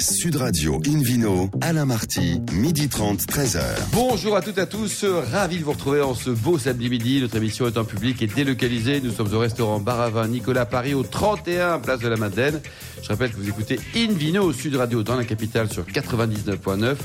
Sud Radio Invino, Alain Marty, midi 30, 13h. Bonjour à toutes et à tous, ravi de vous retrouver en ce beau samedi midi. Notre émission est en public et délocalisée. Nous sommes au restaurant Baravin Nicolas Paris au 31 place de la Madeleine. Je rappelle que vous écoutez Invino au Sud Radio dans la capitale sur 99.9.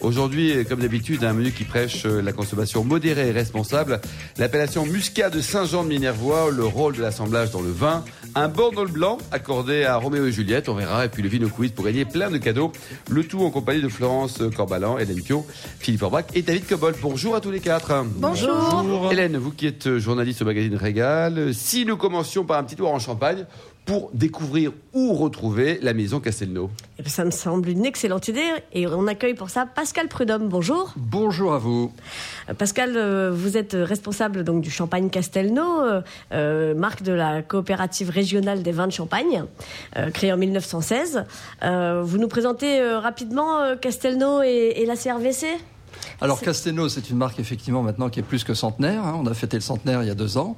Aujourd'hui, comme d'habitude, un menu qui prêche la consommation modérée et responsable. L'appellation Muscat de Saint-Jean de Minervois, le rôle de l'assemblage dans le vin, un Bordeaux blanc accordé à Roméo et Juliette, on verra, et puis le Vino Quiz pour gagner plein de cadeaux. Le tout en compagnie de Florence Corbalan, Hélène Pio, Philippe Orbach et David Cobol. Bonjour à tous les quatre. Bonjour. Hélène, vous qui êtes journaliste au magazine Régal, si nous commencions par un petit tour en Champagne, pour découvrir ou retrouver la maison Castelnau Eh bien, Ça me semble une excellente idée et on accueille pour ça Pascal Prudhomme. Bonjour. Bonjour à vous. Euh, Pascal, euh, vous êtes responsable donc du Champagne Castelnau, euh, euh, marque de la coopérative régionale des vins de Champagne, euh, créée en 1916. Euh, vous nous présentez euh, rapidement euh, Castelnau et, et la CRVC Alors Castelnau, c'est une marque effectivement maintenant qui est plus que centenaire. hein. On a fêté le centenaire il y a deux ans.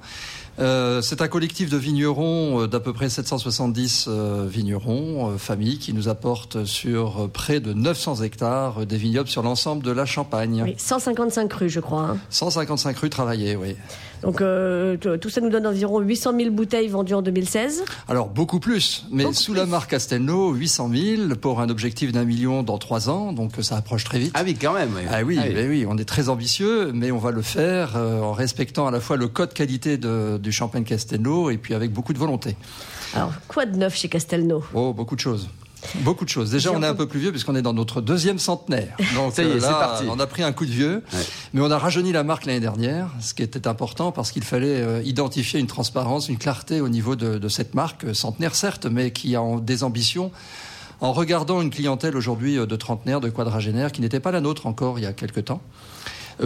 Euh, c'est un collectif de vignerons euh, d'à peu près 770 euh, vignerons, euh, familles, qui nous apportent sur près de 900 hectares des vignobles sur l'ensemble de la Champagne. Oui, 155 crues, je crois. hein. 155 rues travaillées, oui. Donc euh, tout ça nous donne environ 800 000 bouteilles vendues en 2016. Alors beaucoup plus, mais Beaucoup sous plus. la marque Castelnau, 800 000 pour un objectif d'un million dans trois ans, donc ça approche très vite. Ah oui, quand même. oui. Ah oui, ben oui, on est très ambitieux, mais on va le faire euh, en respectant à la fois le code qualité de- du champagne Castelnau et puis avec beaucoup de volonté. Alors, quoi de neuf chez Castelnau? Oh, beaucoup de choses. Beaucoup de choses. Déjà, on est un peu plus vieux puisqu'on est dans notre deuxième centenaire. Donc Ça y est, euh, c'est parti. on a pris un coup de vieux, Ouais. mais on a rajeuni la marque l'année dernière, ce qui était important parce qu'il fallait euh, identifier une transparence, une clarté au niveau de, de cette marque euh, centenaire certes, mais qui a des ambitions. En regardant une clientèle aujourd'hui de trentenaires, de quadragénaires, qui n'était pas la nôtre encore il y a quelque temps,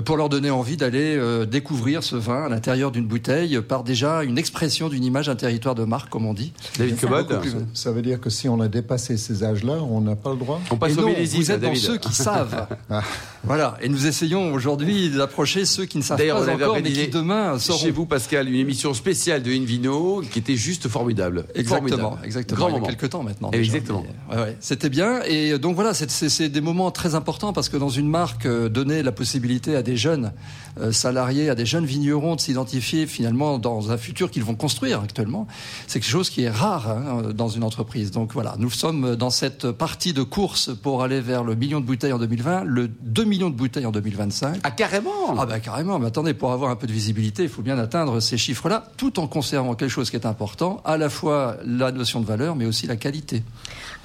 pour leur donner envie d'aller euh, découvrir ce vin à l'intérieur d'une bouteille par déjà une expression d'une image, un territoire de marque, comme on dit. David plus- Ça, ça veut dire que si on a dépassé ces âges-là, on n'a pas le droit On passe non, vous êtes dans ceux qui savent. Ah. voilà. Et nous essayons aujourd'hui d'approcher ceux qui ne savent D'ailleurs, pas on avait encore, mais organisé qui demain sauront. Chez vous, Pascal, une émission spéciale de Invino qui était juste formidable. Exactement, Formidable. exactement. Grand il y a moment. quelques temps maintenant. Déjà, exactement. mais, ouais, ouais, C'était bien. Et donc voilà, c'est- des moments très importants parce que dans une marque, euh, donner la possibilité à des jeunes euh, salariés, à des jeunes vignerons de s'identifier finalement dans un futur qu'ils vont construire actuellement, c'est quelque chose qui est rare hein, dans une entreprise. Donc voilà, nous sommes dans cette partie de course pour aller vers le million de bouteilles en 2020, le 2 millions de bouteilles en 2025. Ah, carrément Ah bah carrément, mais attendez, pour avoir un peu de visibilité, il faut bien atteindre ces chiffres-là, tout en conservant quelque chose qui est important, à la fois la notion de valeur, mais aussi la qualité.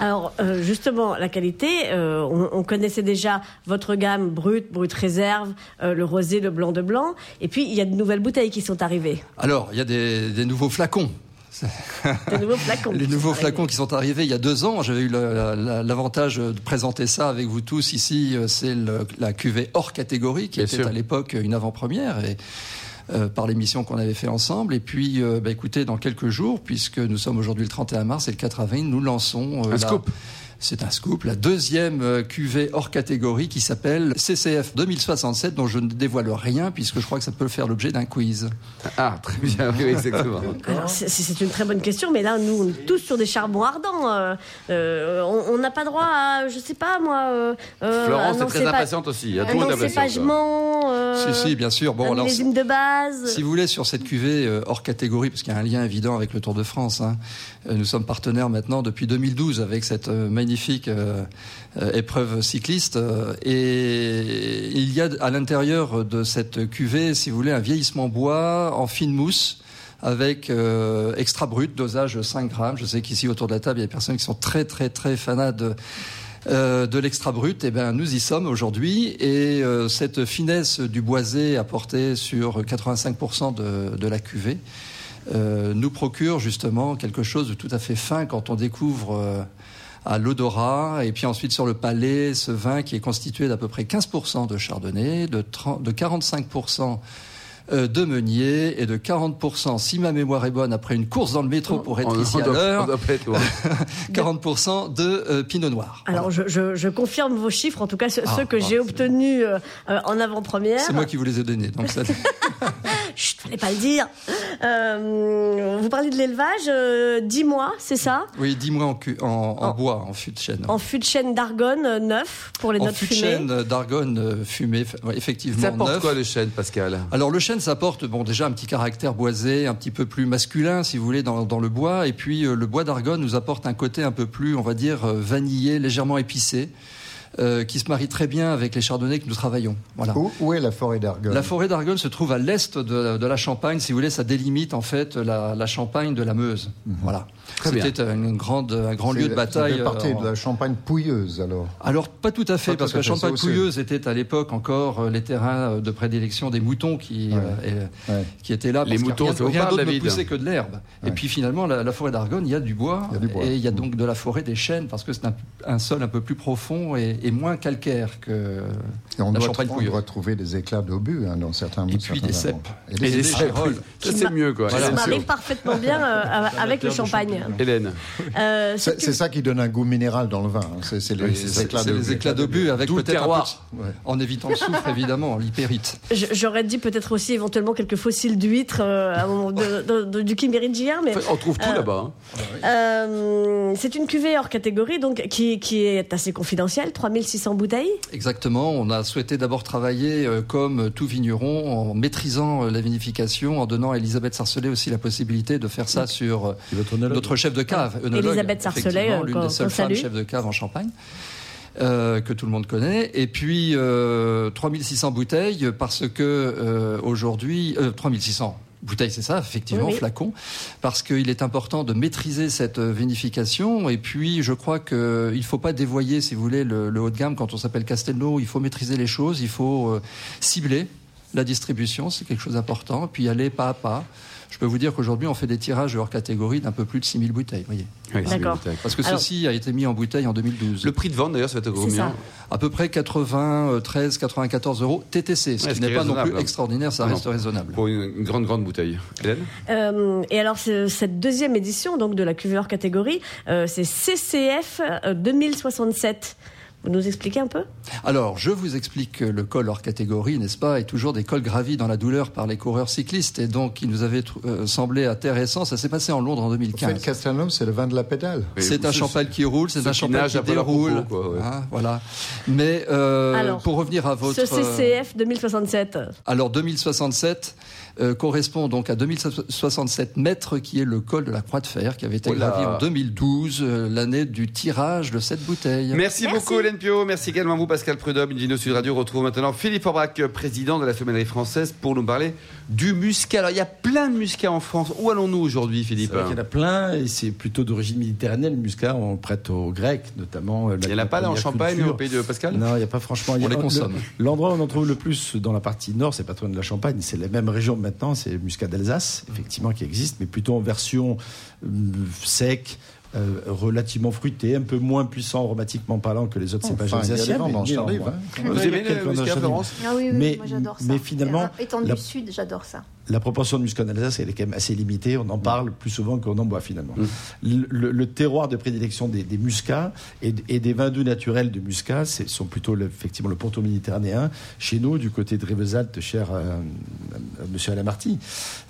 Alors euh, justement, la qualité, euh, on, on connaissait déjà votre gamme brut, brut réserve, euh, le rosé, le blanc de blanc, et puis il y a de nouvelles bouteilles qui sont arrivées, Alors, il y a des, des nouveaux flacons. de nouveaux flacons. Les qui nouveaux flacons qui sont arrivés il y a deux ans, j'avais eu le- la- la- l'avantage de présenter ça avec vous tous ici. C'est la cuvée hors catégorie qui Bien était sûr. à l'époque une avant-première et euh, par l'émission qu'on avait fait ensemble. Et puis, euh, bah, écoutez, dans quelques jours, puisque nous sommes aujourd'hui le 31 mars et le 4 avril, nous lançons euh, la-. C'est un scoop, la deuxième euh, cuvée hors catégorie qui s'appelle CCF 2067, dont je ne dévoile rien puisque je crois que ça peut faire l'objet d'un quiz. Ah, très bien, oui, exactement. C'est- une très bonne question, mais là, nous, on est tous sur des charbons ardents. euh, euh, on n'a pas droit à, je sais pas moi, euh, Florence un est très impatiente aussi. un Tout le monde est impatient. encépagement, euh, Si, si, bien sûr. Bon, un alors, de base. Si vous voulez, sur cette cuvée hors catégorie, parce qu'il y a un lien évident avec le Tour de France, hein, nous sommes partenaires maintenant depuis 2012 avec cette euh, magnifique euh, euh, épreuve cycliste. euh, et il y a à l'intérieur de cette cuvée, si vous voulez, un vieillissement bois en fine mousse avec extra brut, dosage 5 grammes. Je sais qu'ici autour de la table, il y a des personnes qui sont très très très fanades de, l'extra brut, eh ben, nous y sommes aujourd'hui. Et cette finesse du boisé apportée sur 85% de, la cuvée nous procure justement quelque chose de tout à fait fin quand on découvre à l'odorat et puis ensuite sur le palais ce vin qui est constitué d'à peu près 15% de chardonnay, de, 30, de 45% euh, de meunier et de 40%, si ma mémoire est bonne, après une course dans le métro pour être On- ici on à l'heure, doit pas être loin. 40% de euh, pinot noir. Alors, je, je- je confirme vos chiffres, en tout cas ceux, Ah, ceux que bah, j'ai obtenus euh, euh, en avant-première. C'est moi qui vous les ai donnés. Donc ça... Chut, fallait pas le dire. Euh, vous parlez de l'élevage, euh, 10 mois, c'est ça? Oui, 10 mois en, en, en En- bois, en fût de chêne. En fût de chêne d'argonne euh, neuf pour les En notes fût de fumées. chêne d'argonne euh, fumé, f- ouais, effectivement Ça porte quoi le chêne, Pascal? Alors le chêne, ça porte bon déjà un petit caractère boisé, un petit peu plus masculin, si vous voulez, dans, dans le bois. Et puis euh, le bois d'argonne nous apporte un côté un peu plus, on va dire, euh, vanillé, légèrement épicé, euh, qui se marie très bien avec les chardonnays que nous travaillons. Voilà. Où, où est la forêt d'Argonne? La forêt d'Argonne se trouve à l'est de, de la Champagne. Si vous voulez, ça délimite en fait la, la Champagne de la Meuse. Voilà. Très bien. C'était une grande, un grand lieu de Ça bataille. fait partie euh, de la Champagne pouilleuse, alors. alors pas tout à fait, Pas parce que fait, Champagne. Pouilleuse était à l'époque encore euh, les terrains de prédilection des moutons qui, Ouais. euh, et- Ouais. qui étaient là. Les parce moutons, rien, ça rien d'autre ne David poussait que de l'herbe. Et puis finalement, la, la forêt d'Argonne, il y a du bois, Il y a du bois. et il y a Mm. donc de la forêt des chênes parce que c'est un, un sol un peu plus profond et, et moins calcaire que Et on, la doit, Champagne on doit trouver des éclats d'obus hein, dans certains Et puis des cèpes. Et des des cèpes. Ça, c'est mieux, quoi. Ça Hélène, m'arrive parfaitement bien euh, avec le champagne. Hélène. Euh, C'est ça qui donne un goût minéral dans le vin. hein. C'est les, Oui, ça. éclats d'obus. les éclats d'obus avec peut-être en évitant le soufre évidemment, l'hypérite. Je- J'aurais dit peut-être aussi éventuellement quelques fossiles d'huîtres euh, du mais Enfin, on trouve tout là-bas. hein. c'est une cuvée hors catégorie, donc qui, qui est assez confidentielle, 3600 bouteilles. Exactement. On a souhaité d'abord travailler euh, comme tout vigneron en maîtrisant euh, la vinification, en donnant à Elisabeth Sarcelet aussi la possibilité de faire ça sur euh, notre chef de cave, œnologue, Elisabeth Sarcelet, l'une des seules femmes chefs de cave en Champagne. euh, que tout le monde connaît, et puis euh, 3600 bouteilles parce que euh, aujourd'hui, euh, 3600 bouteilles, c'est ça, effectivement, Oui, flacons, parce qu'il est important de maîtriser cette euh, vinification, et puis je crois qu'il ne faut pas dévoyer, si vous voulez, le, le haut de gamme. Quand on s'appelle Castelnau, il faut maîtriser les choses, il faut euh, cibler la distribution, c'est quelque chose d'important, puis aller pas à pas. Je peux vous dire qu'aujourd'hui, on fait des tirages hors catégorie d'un peu plus de 6000 bouteilles, voyez. Oui, D'accord. Parce que Alors- ceci a été mis en bouteille en 2012. Le prix de vente, d'ailleurs, ça va être C'est combien. À peu près 93, 94 euros TTC, ce Ouais, qui n'est est pas non plus extraordinaire, ça Non. reste raisonnable. Pour une, une grande, grande bouteille. Hélène Euh, et alors, ce- cette deuxième édition donc de la cuvée hors catégorie, euh, c'est CCF euh, 2067. Vous nous expliquez un peu? Alors, je vous explique que le col hors catégorie, n'est-ce pas, est toujours des cols gravis dans la douleur par les coureurs cyclistes, et donc il nous avait euh, semblé intéressant. Ça s'est passé en Londres en Au fait, 2015. Castelnau, c'est le vin de la pédale. C'est un champagne qui roule, c'est un nagent qui déroule. propos, quoi, ouais. Hein, voilà. Mais euh, Alors, pour revenir à votre Ce CCF 2067. Alors 2067 euh, correspond donc à 2067 mètres, qui est le col de la Croix de Fer, qui avait été Oh là. gravi en 2012, euh, l'année du tirage de cette bouteille. Merci, Merci. beaucoup Hélène Pio, merci également à vous Pascal Prudhomme, Invino Sud Radio. On retrouve maintenant Philippe Aubrac, président de la Sommellerie française, pour nous parler du muscat. Alors il y a plein de muscats en France. Où allons-nous aujourd'hui Philippe qu'il y en a plein et c'est plutôt d'origine méditerranéenne. Le muscat, on le prête aux Grecs, notamment. euh, la- Il n'y en a la pas là en Champagne, culture. au pays de Pascal? Non, il n'y a pas franchement. il y a- On les le- consomme. L'endroit où on en trouve le plus dans la partie nord, c'est pas trop de la Champagne, c'est la même région maintenant, c'est le muscat d'Alsace, effectivement, qui existe, mais plutôt en version euh, sec. Euh, relativement fruité, un peu moins puissant aromatiquement parlant que les autres cépages Enfin, des alsaciens. mais arrive, néanmoins. hein. Vous aimez le Ah oui, oui, Mais- moi j'adore ça. mais finalement, étant la- du sud, j'adore ça. la proportion de muscat en Alsace, elle est quand même assez limitée. On en parle plus souvent qu'on en boit finalement. Le, le- le terroir de prédilection des, des muscats et, et des vins doux naturels de muscat, ce sont plutôt le- effectivement le pourtour méditerranéen. Chez nous, du côté de Rivesaltes, cher euh, Monsieur Alamarty,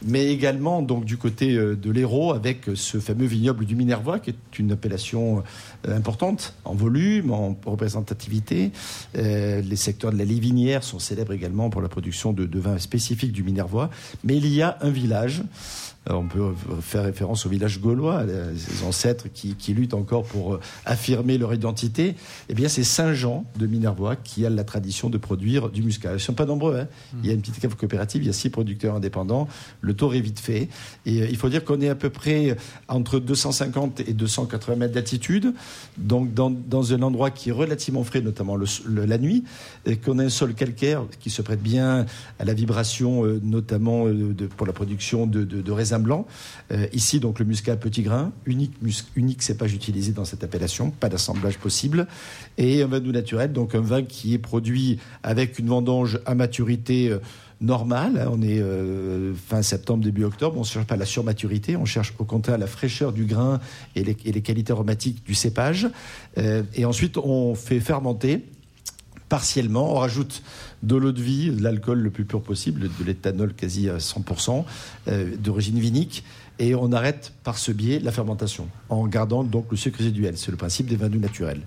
mais également donc du côté euh, de l'Hérault avec ce fameux vignoble du Minervois, qui est une appellation euh, importante en volume, en représentativité. Euh, les secteurs de la Livinière sont célèbres également pour la production de, de vins spécifiques du Minervois. Mais il y a un village. euh, On peut faire référence au village gaulois, euh, ses ancêtres qui, qui luttent encore pour euh, affirmer leur identité. Eh bien, c'est Saint-Jean de Minervois qui a la tradition de produire du muscat. Ils ne sont pas nombreux. hein. Il y a une petite cave coopérative, il y a six producteurs indépendants. Le tour est vite fait. Et euh, il faut dire qu'on est à peu près entre 250 et 280 mètres d'altitude, donc dans, dans un endroit qui est relativement frais, notamment la nuit, et qu'on a un sol calcaire qui se prête bien à la vibration, euh, notamment euh, pour la production de, de, de raisins blancs. Ici, donc le muscat petit grain, unique, unique cépage utilisé dans cette appellation, pas d'assemblage possible, et un vin doux naturel, donc un vin qui est produit avec une vendange à maturité. Normale, hein. on est euh, fin septembre, début octobre, on ne cherche pas la surmaturité, on cherche au contraire la fraîcheur du grain et les, qualités aromatiques du cépage. Euh, et ensuite, on fait fermenter partiellement. On rajoute de l'eau de vie, de l'alcool le plus pur possible, de l'éthanol quasi à 100%, euh, d'origine vinique, et on arrête par ce biais la fermentation, en gardant donc le sucre résiduel. C'est le principe des vins doux naturels.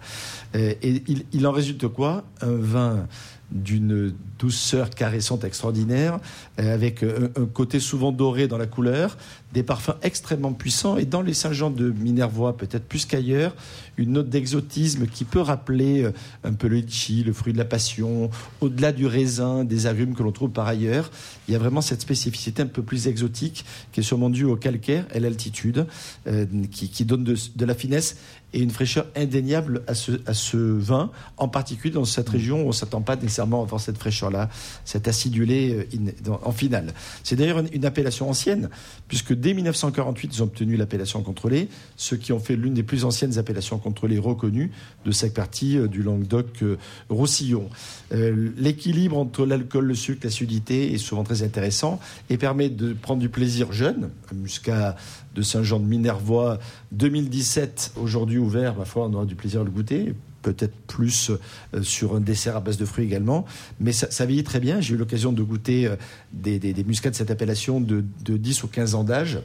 Et il en résulte quoi? Un vin d'une douceur caressante extraordinaire, euh, avec un, un côté souvent doré dans la couleur, des parfums extrêmement puissants, et dans les Saint-Jean de Minervois, peut-être plus qu'ailleurs, une note d'exotisme qui peut rappeler euh, un peu le litchi, le fruit de la passion, au-delà du raisin, des agrumes que l'on trouve par ailleurs. Il y a vraiment cette spécificité un peu plus exotique qui est sûrement due au calcaire et l'altitude, euh, qui, donne de, la finesse et une fraîcheur indéniable à ce, vin, en particulier dans cette région où on ne s'attend pas nécessairement à avoir cette fraîcheur-là, cet acidulé euh, in, dans, en finale. C'est d'ailleurs une, appellation ancienne, puisque dès 1948, ils ont obtenu l'appellation contrôlée, ce qui ont fait l'une des plus anciennes appellations contrôlées reconnues de cette partie euh, du Languedoc-Roussillon. Euh, L'équilibre entre l'alcool, le sucre, l'acidité est souvent très intéressant et permet de prendre du plaisir jeune, un muscat de Saint-Jean de Minervois 2017, aujourd'hui ouvert, ma foi, on aura du plaisir à le goûter peut-être plus euh, sur un dessert à base de fruits également. Mais ça, vieillit très bien. J'ai eu l'occasion de goûter euh, des, muscats de cette appellation de, de 10 ou 15 ans d'âge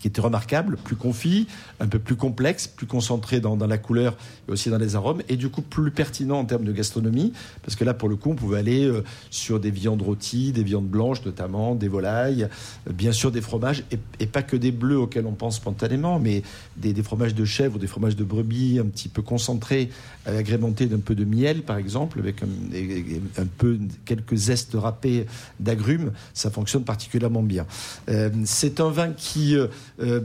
qui était remarquable, plus confit, un peu plus complexe, plus concentré dans, dans, la couleur et aussi dans les arômes, et du coup plus pertinent en termes de gastronomie, parce que là, pour le coup, on pouvait aller euh, sur des viandes rôties, des viandes blanches notamment, des volailles, euh, bien sûr des fromages, et, et, pas que des bleus auxquels on pense spontanément, mais des, des, fromages de chèvre ou des fromages de brebis un petit peu concentrés, euh, agrémentés d'un peu de miel, par exemple, avec un, un, peu quelques zestes râpés d'agrumes, ça fonctionne particulièrement bien. Euh, C'est un vin qui euh,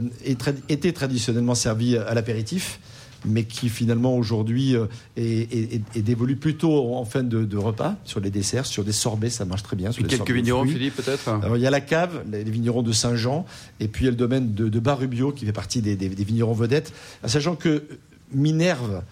était traditionnellement servi à l'apéritif mais qui finalement aujourd'hui euh, est, est, est, dévolu plutôt en fin de, de, repas, sur les desserts, sur des sorbets, ça marche très bien. Sur quelques vignerons, Philippe, peut-être? Il y a la cave, les vignerons de Saint-Jean, et puis il y a le domaine de, de Barubio qui fait partie des, des, des vignerons vedettes, sachant que Minerve,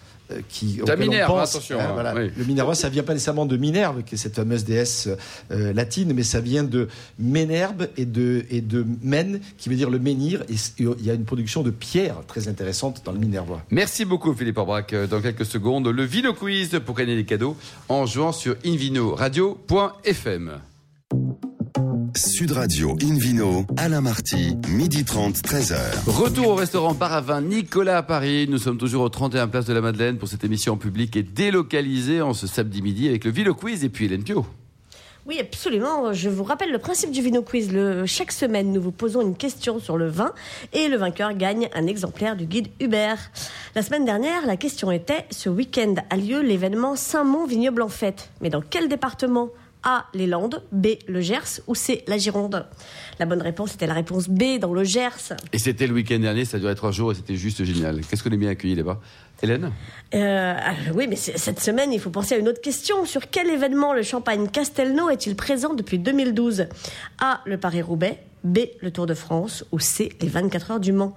qui la Minerve, pense, attention. Euh, voilà, oui. Le Minerva, ça vient pas nécessairement de Minerve, qui est cette fameuse déesse euh, latine, mais ça vient de Ménerbe et de, et de Men, qui veut dire le menhir. Et il y a une production de pierre très intéressante dans le Minervois. Merci beaucoup, Philippe Orbrac. Dans quelques secondes, le Vino Quiz pour gagner des cadeaux en jouant sur invinoradio.fm. Sud Radio Invino, Alain Marty, midi 30, 13h. Retour au restaurant Bar à vin Nicolas à Paris. Nous sommes toujours au 31 Place de la Madeleine pour cette émission en public et délocalisée en ce samedi midi avec le Vino Quiz et puis Hélène Pio. Oui, absolument. Je vous rappelle le principe du Vino Quiz. Le, chaque semaine, nous vous posons une question sur le vin et le vainqueur gagne un exemplaire du guide Hubert. La semaine dernière, la question était ce week-end a lieu l'événement Saint-Mont Vignoble en fête. Mais dans quel département? A. Les Landes, B. Le Gers ou C. La Gironde? La bonne réponse était la réponse B dans le Gers. Et c'était le week-end dernier, ça durait trois jours et c'était juste génial. Qu'est-ce qu'on est bien accueilli là-bas? Hélène euh, Oui, mais cette semaine, il faut penser à une autre question. Sur quel événement le champagne Castelnau est-il présent depuis 2012 A. Le Paris-Roubaix B. Le Tour de France ou C. Les 24 heures du Mans.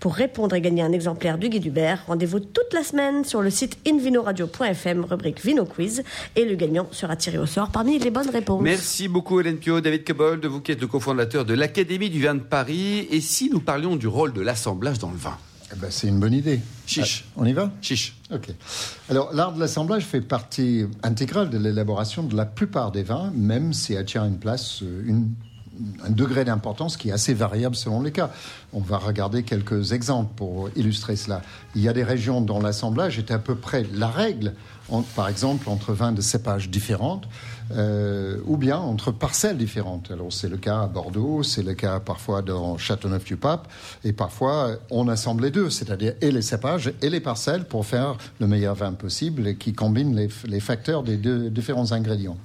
Pour répondre et gagner un exemplaire du Guide Hubert, rendez-vous toute la semaine sur le site invinoradio.fm, rubrique Vino Quiz, et le gagnant sera tiré au sort parmi les bonnes réponses. Merci beaucoup Hélène Pio, David Kebold, vous qui êtes le cofondateur de l'Académie du vin de Paris. Et si nous parlions du rôle de l'assemblage dans le vin? Eh ben, c'est une bonne idée. Chiche. Ah, on y va? Chiche. Ok. Alors, l'art de l'assemblage fait partie intégrale de l'élaboration de la plupart des vins, même si elle tient une place, une un degré d'importance qui est assez variable selon les cas. On va regarder quelques exemples pour illustrer cela. Il y a des régions dont l'assemblage est à peu près la règle, par exemple entre vins de cépages différentes, euh, ou bien entre parcelles différentes. Alors c'est le cas à Bordeaux, c'est le cas parfois dans Châteauneuf-du-Pape, et parfois on assemble les deux, c'est-à-dire et les cépages et les parcelles pour faire le meilleur vin possible et qui combine les, les facteurs des deux différents ingrédients.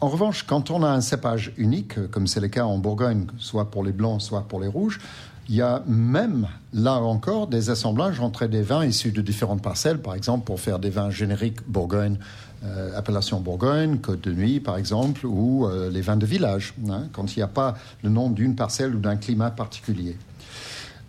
En revanche, quand on a un cépage unique, comme c'est le cas en Bourgogne, soit pour les blancs, soit pour les rouges, il y a même là encore des assemblages entre des vins issus de différentes parcelles, par exemple pour faire des vins génériques Bourgogne, euh, appellation Bourgogne, Côte de Nuit par exemple, ou euh, les vins de village, hein, quand il n'y a pas le nom d'une parcelle ou d'un climat particulier.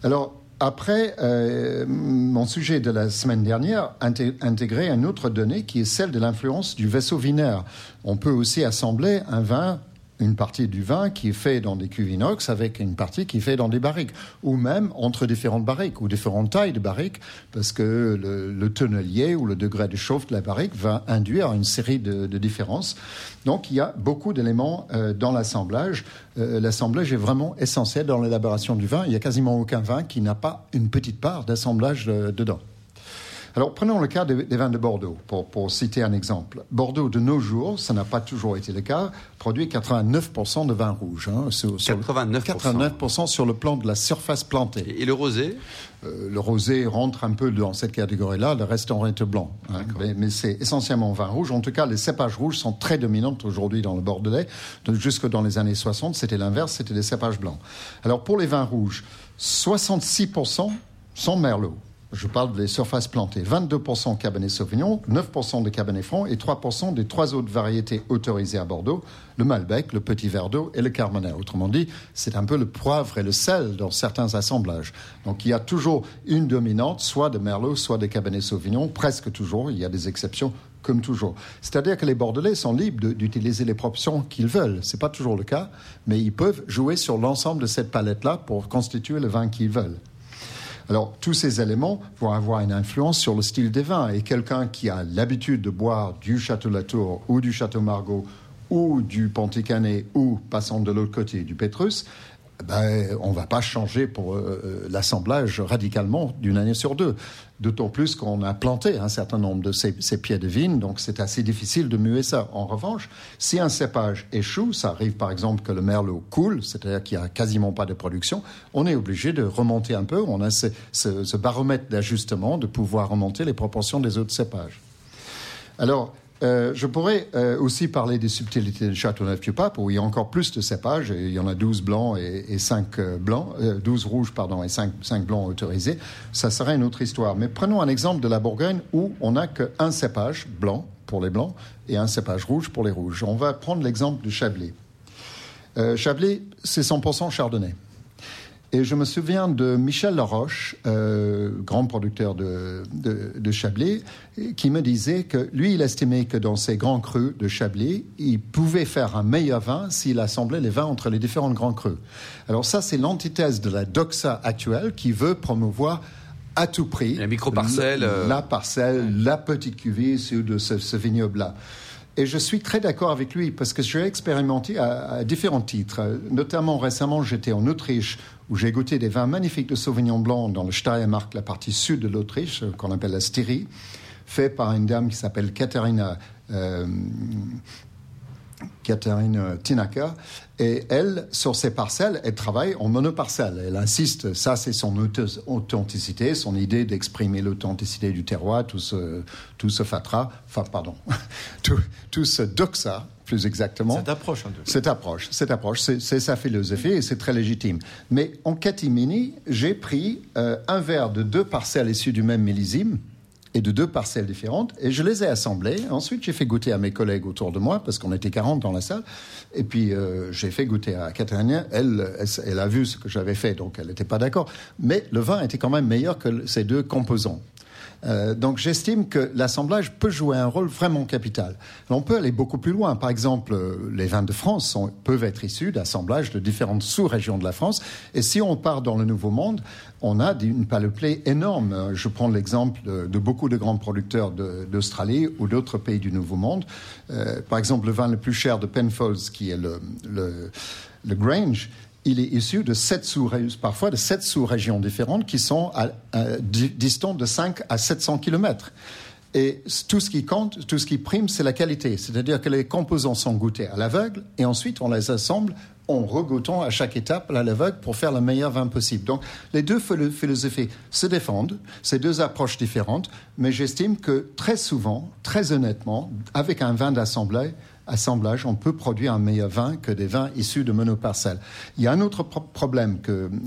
Alors, après, euh, mon sujet de la semaine dernière intégrait une autre donnée qui est celle de l'influence du vaisseau vinaire. On peut aussi assembler un vin une partie du vin qui est fait dans des cuves inox avec une partie qui est fait dans des barriques, ou même entre différentes barriques ou différentes tailles de barriques, parce que le, tonnelier ou le degré de chauffe de la barrique va induire une série de, différences. Donc il y a beaucoup d'éléments euh, dans l'assemblage. Euh, l'assemblage est vraiment essentiel dans l'élaboration du vin. Il n'y a quasiment aucun vin qui n'a pas une petite part d'assemblage euh, dedans. Alors prenons le cas des, vins de Bordeaux, pour, citer un exemple. Bordeaux, de nos jours, ça n'a pas toujours été le cas, produit 89% de vin rouge. Hein, sur, 89%. 89% sur le plan de la surface plantée. Et, le rosé euh, Le rosé rentre un peu dans cette catégorie-là, le reste en reste blanc. Hein. mais, c'est essentiellement vin rouge. En tout cas, les cépages rouges sont très dominants aujourd'hui dans le Bordelais. jusque dans les années 60, c'était l'inverse, c'était les cépages blancs. Alors pour les vins rouges, 66% sont merlot. Je parle des surfaces plantées. 22% Cabernet Sauvignon, 9% de Cabernet Franc et 3% des trois autres variétés autorisées à Bordeaux, le Malbec, le Petit Verdot et le Carmenet. Autrement dit, c'est un peu le poivre et le sel dans certains assemblages. Donc il y a toujours une dominante, soit de Merlot, soit de Cabernet Sauvignon, presque toujours. Il y a des exceptions comme toujours. C'est-à-dire que les Bordelais sont libres d'utiliser les proportions qu'ils veulent. Ce n'est pas toujours le cas, mais ils peuvent jouer sur l'ensemble de cette palette-là pour constituer le vin qu'ils veulent. Alors, tous ces éléments vont avoir une influence sur le style des vins. Et quelqu'un qui a l'habitude de boire du Château Latour ou du Château Margaux ou du Ponticanet ou, passant de l'autre côté, du Pétrus, ben, on ne va pas changer pour euh, euh, l'assemblage radicalement d'une année sur deux. D'autant plus qu'on a planté un certain nombre de ces, pieds de vigne, donc c'est assez difficile de muer ça. En revanche, si un cépage échoue, ça arrive par exemple que le merlot coule, c'est-à-dire qu'il n'y a quasiment pas de production, on est obligé de remonter un peu. On a ce, ce baromètre d'ajustement de pouvoir remonter les proportions des autres cépages. Alors, euh, je pourrais euh, aussi parler des subtilités de Châteauneuf-du-Pape, où il y a encore plus de cépages. il y en a 12 blancs et, 5 euh, blancs, 12 rouges pardon, et 5, 5, blancs autorisés. Ça serait une autre histoire. Mais prenons un exemple de la Bourgogne où on n'a qu'un cépage blanc pour les blancs et un cépage rouge pour les rouges. On va prendre l'exemple du Chablis. Chablis, c'est 100% chardonnay. Et je me souviens de Michel Laroche, euh, grand producteur de, de, Chablis, qui me disait que lui, il estimait que dans ses grands crus de Chablis, il pouvait faire un meilleur vin s'il assemblait les vins entre les différents grands crus. Alors ça, c'est l'antithèse de la doxa actuelle qui veut promouvoir à tout prix la micro-parcelle, euh, la, parcelle, la petite cuvée de ce, ce vignoble-là. Et je suis très d'accord avec lui parce que j'ai expérimenté à, différents titres. Notamment récemment, j'étais en Autriche où j'ai goûté des vins magnifiques de Sauvignon blanc dans le Steiermark, la partie sud de l'Autriche, qu'on appelle la Styrie, fait par une dame qui s'appelle Katharina euh, Tinaka. Et elle, sur ses parcelles, elle travaille en monoparcelle. Elle insiste, ça c'est son authenticité, son idée d'exprimer l'authenticité du terroir, tout ce, tout ce fatra, enfin pardon, tout, tout ce doxa, plus exactement. Cette approche. En Cette approche, cette approche, c'est sa philosophie et c'est très légitime. Mais en catimini, j'ai pris euh, un verre de deux parcelles issues du même millésime, et de deux parcelles différentes, et je les ai assemblées. Ensuite, j'ai fait goûter à mes collègues autour de moi, parce qu'on était 40 dans la salle, et puis euh, j'ai fait goûter à Catherine. Elle, elle, a vu ce que j'avais fait, donc elle n'était pas d'accord. Mais le vin était quand même meilleur que ces deux composants. Euh, donc j'estime que l'assemblage peut jouer un rôle vraiment capital. On peut aller beaucoup plus loin. Par exemple, euh, les vins de France peuvent être issus d'assemblage de différentes sous-régions de la France. Et si on part dans le Nouveau Monde, on a une panoplie énorme. Je prends l'exemple de, beaucoup de grands producteurs d'Australie ou d'autres pays du Nouveau Monde. Euh, par exemple, le vin le plus cher de Penfolds, qui est le, le, le Grange, il est issu de sept sous parfois de sept sous-régions différentes qui sont distantes de 5 à 700 kilomètres. Et tout ce qui compte, tout ce qui prime, c'est la qualité. C'est-à-dire que les composants sont goûtés à l'aveugle et ensuite on les assemble en regoûtant à chaque étape à l'aveugle pour faire le meilleur vin possible. Donc les deux philosophies se défendent, ces deux approches différentes, mais j'estime que très souvent, très honnêtement, avec un vin d'assemblée, assemblage, on peut produire un meilleur vin que des vins issus de monoparcelles. Il y a un autre problème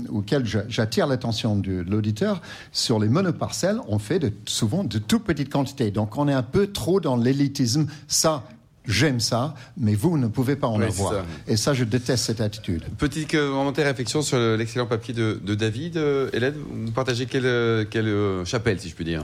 auquel j'attire l'attention de l'auditeur. Sur les monoparcelles, on fait souvent de toutes petites quantités. Donc on est un peu trop dans l'élitisme. Ça, j'aime ça, mais vous ne pouvez pas en avoir. Et ça, je déteste cette attitude. Petite commentaire, réflexion sur l'excellent papier de, David. Euh, Hélène, vous partagez quelle, quelle chapelle, si je puis dire?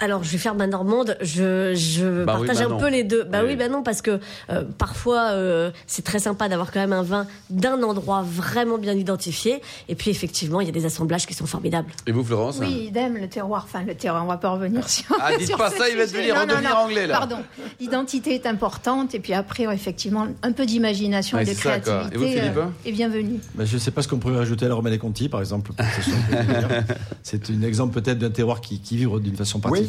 Alors, je vais faire ma normande. Je, je Bah oui, partage bah un non. peu les deux. Bah Oui. oui, bah non, parce que euh, parfois, euh, c'est très sympa d'avoir quand même un vin d'un endroit vraiment bien identifié. Et puis, effectivement, il y a des assemblages qui sont formidables. Et vous, Florence Oui, idem, le terroir. Enfin, le terroir, on va pas revenir sur. Ah, dites sur pas ce ça, il va devenir- Non, non, redevenir non. anglais, là. Pardon. L'identité est importante, et puis après, effectivement, un peu d'imagination Ouais, et de c'est ça, quoi. créativité Et vous, Philippe, euh, est bienvenue. Ben, je ne sais pas ce qu'on pourrait rajouter à la Romanée Conti, par exemple. C'est un exemple peut-être d'un terroir qui, qui vit d'une façon Oui,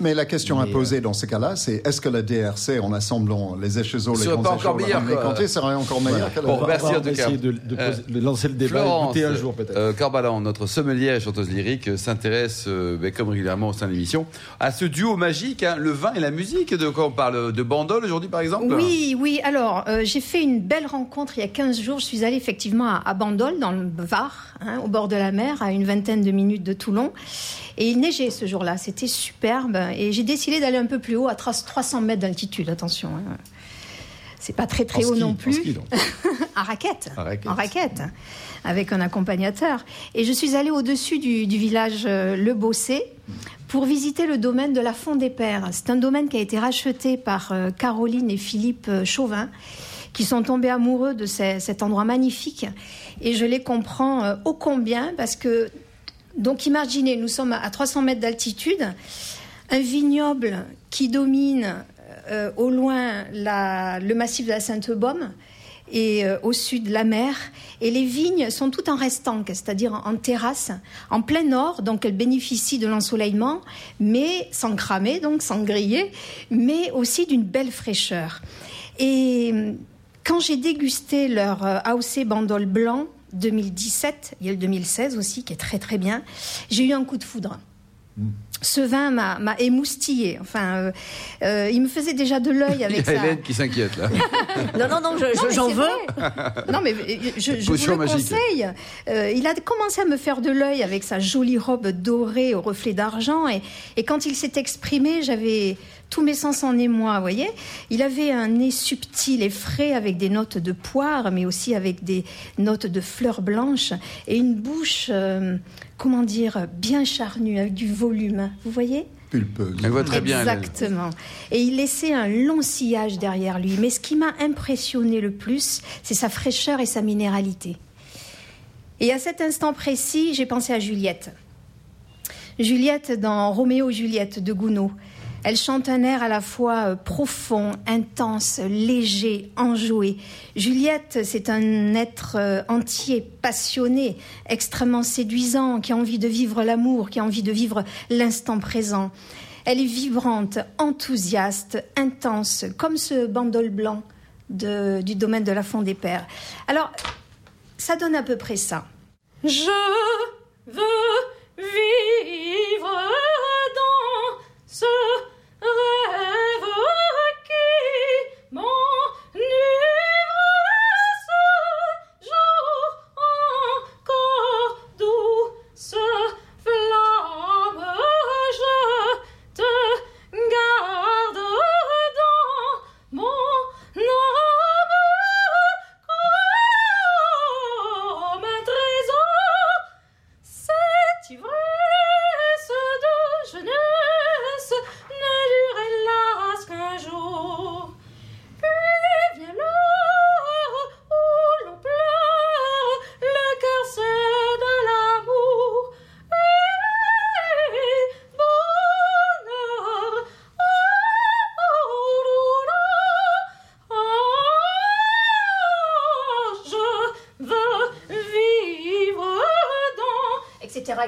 mais, la question à poser dans ces cas-là, c'est est-ce que la DRC, en assemblant les échezeaux, les Serait grands meilleur, les comtés, serait encore meilleur que la Bon, on va, merci en tout cas. essayer de, de Euh, poser- de lancer le débat Florence, un jour peut-être. euh, Corbalan, notre sommelière et chanteuse lyrique, euh, s'intéresse, euh, ben, comme régulièrement au sein de l'émission, à ce duo magique, hein, le vin et la musique. De quoi on parle De bandole aujourd'hui, par exemple Oui, oui. Alors, euh, j'ai fait une belle rencontre il y a 15 jours. Je suis allée effectivement à, à Bandol, dans le Var, hein, au bord de la mer, à une vingtaine de minutes de Toulon. Et il neigeait ce jour-là. C'était superbe. Et j'ai décidé d'aller un peu plus haut, à 300 mètres d'altitude. Attention. hein. C'est pas très très En haut ski, non en plus. ski, donc. En raquette. En raquette. En raquette, avec un accompagnateur. Et je suis allée au-dessus du, du village euh, Le Bossé pour visiter le domaine de la Fond des Pères. C'est un domaine qui a été racheté par euh, Caroline et Philippe euh, Chauvin, qui sont tombés amoureux de ce- cet endroit magnifique. Et je les comprends ô combien, parce que, donc imaginez, nous sommes à 300 mètres d'altitude, un vignoble qui domine euh, au loin le massif de la Sainte-Baume et euh, au sud la mer. Et les vignes sont toutes en restanque, c'est-à-dire en, terrasse, en plein nord, donc elles bénéficient de l'ensoleillement, mais sans cramer, donc sans griller, mais aussi d'une belle fraîcheur. Et quand j'ai dégusté leur euh, AOC Bandol Blanc 2017, il y a le 2016 aussi qui est très très bien, j'ai eu un coup de foudre. Ce vin m'a m'a émoustillé. Enfin, euh, euh, il me faisait déjà de l'œil Il y avec a ça. Hélène qui s'inquiète là. Non, non, non, je- j'en veux. vrai. Non, mais euh, je, je vous le magique. conseille. Euh, il a commencé à me faire de l'œil avec sa jolie robe dorée au reflet d'argent. Et, et quand il s'est exprimé, j'avais tous mes sens en émoi, vous voyez. Il avait un nez subtil et frais avec des notes de poire, mais aussi avec des notes de fleurs blanches. Et une bouche, euh, comment dire, bien charnue, avec du volume. Vous voyez Pulpeuse. Elle voit très bien. Exactement. Et il laissait un long sillage derrière lui. Mais ce qui m'a impressionné le plus, c'est sa fraîcheur et sa minéralité. Et à cet instant précis, j'ai pensé à Juliette. Juliette dans Roméo et Juliette de Gounod. Elle chante un air à la fois euh, profond, intense, léger, enjoué. Juliette, c'est un être euh, entier, passionné, extrêmement séduisant, qui a envie de vivre l'amour, qui a envie de vivre l'instant présent. Elle est vibrante, enthousiaste, intense, comme ce bandol blanc du domaine de la Fond des Pères. Alors, ça donne à peu près ça. Je veux vivre dans ce Uh-huh.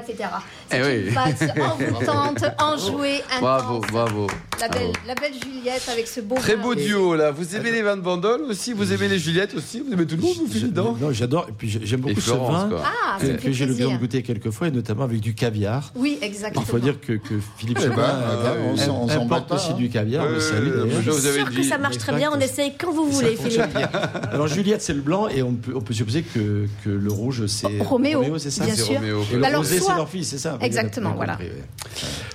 etc.. C'est Eh une envoûtante, enjouée, intense. Bravo, bravo. La belle, Bravo. la belle Juliette avec ce beau Très beau duo là. Vous aimez les vins de bandole aussi? Vous aimez les Juliettes aussi? Vous aimez tout le monde Vous filez dedans Non, j'adore. Et puis j'aime beaucoup ce vin quoi. Ah, que, j'ai l'occasion de plaisir. goûter quelques fois, et notamment avec du caviar. Oui, exactement. Il faut dire que, que Philippe Eh ben, Chauvin euh, on importe aussi hein. du caviar. le Euh, je suis sûre que dit- ça marche très bien. On essaye quand vous voulez, Philippe. bien. Alors Juliette c'est le blanc et on peut, on peut supposer que, que le rouge c'est Roméo, c'est ça? bien C'est sûr. Roméo. Et le Alors, rosé c'est leur fille, c'est ça? Exactement, bien voilà. compris, ouais.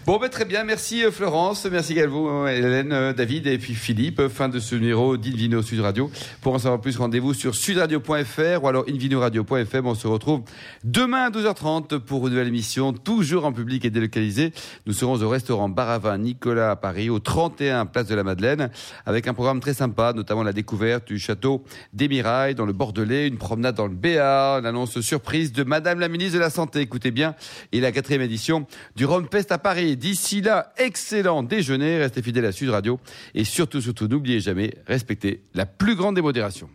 Bon, ben, très bien. Merci euh, Florence, merci également Hélène, euh, David et puis Philippe. Fin de ce numéro d'Invino Sud Radio. Pour en savoir plus, rendez-vous sur sudradio.fr ou alors invinoradio.fm. On se retrouve demain à 12h30 pour une nouvelle émission, toujours en public et délocalisée. Nous serons au restaurant Baravin Nicolas à Paris, au 31 Place de la Madeleine, avec un programme très sympa, notamment la découverte du château d'Émirail dans le Bordelais, une promenade dans le Béat, l'annonce surprise de Madame la ministre de la Santé. Écoutez bien, et la quatrième édition du Rome à Paris. D'ici là, excellent déjeuner, restez fidèles à Sud Radio et surtout, surtout, n'oubliez jamais, respectez la plus grande démodération.